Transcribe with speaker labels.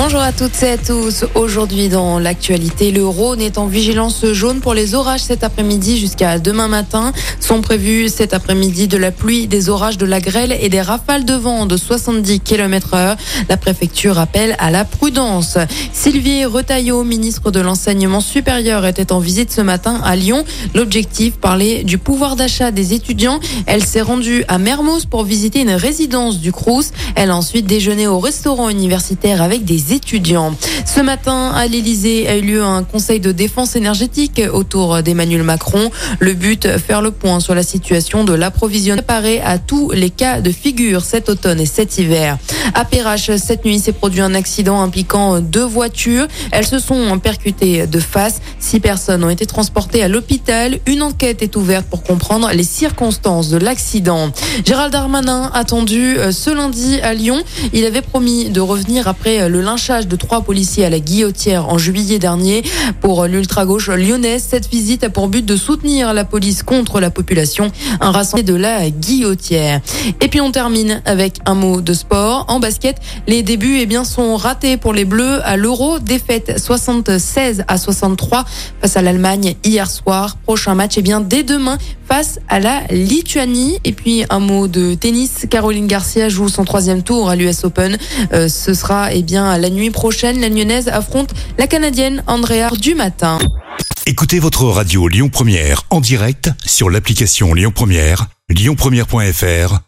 Speaker 1: Bonjour à toutes et à tous. Aujourd'hui dans l'actualité, le Rhône est en vigilance jaune pour les orages cet après-midi jusqu'à demain matin. Sont prévus cet après-midi de la pluie, des orages, de la grêle et des rafales de vent de 70 km heure. La préfecture appelle à la prudence. Sylvie Retailleau, ministre de l'enseignement supérieur, était en visite ce matin à Lyon. L'objectif, parler du pouvoir d'achat des étudiants. Elle s'est rendue à Mermoz pour visiter une résidence du Crous. Elle a ensuite déjeuné au restaurant universitaire avec des étudiants. Ce matin, à l'Elysée, a eu lieu un conseil de défense énergétique autour d'Emmanuel Macron. Le but, faire le point sur la situation de l'approvisionnement préparé à tous les cas de figure cet automne et cet hiver. À Perrache, cette nuit s'est produit un accident impliquant deux voitures. Elles se sont percutées de face. Six personnes ont été transportées à l'hôpital. Une enquête est ouverte pour comprendre les circonstances de l'accident. Gérald Darmanin attendu ce lundi à Lyon. Il avait promis de revenir après le lynchage de trois policiers à la guillotière en juillet dernier. Pour l'ultra-gauche lyonnaise, cette visite a pour but de soutenir la police contre la population. Un rassemblement de la guillotière. Et puis on termine avec un mot de sport. Basket, les débuts eh bien, sont ratés pour les Bleus à l'Euro. Défaite 76 à 63 face à l'Allemagne hier soir. Prochain match eh bien, dès demain face à la Lituanie. Et puis un mot de tennis. Caroline Garcia joue son troisième tour à l'US Open. Euh, ce sera eh bien la nuit prochaine. La Lyonnaise affronte la Canadienne Andrea du matin.
Speaker 2: Écoutez votre radio Lyon Première en direct sur l'application Lyon Première, lyonpremière.fr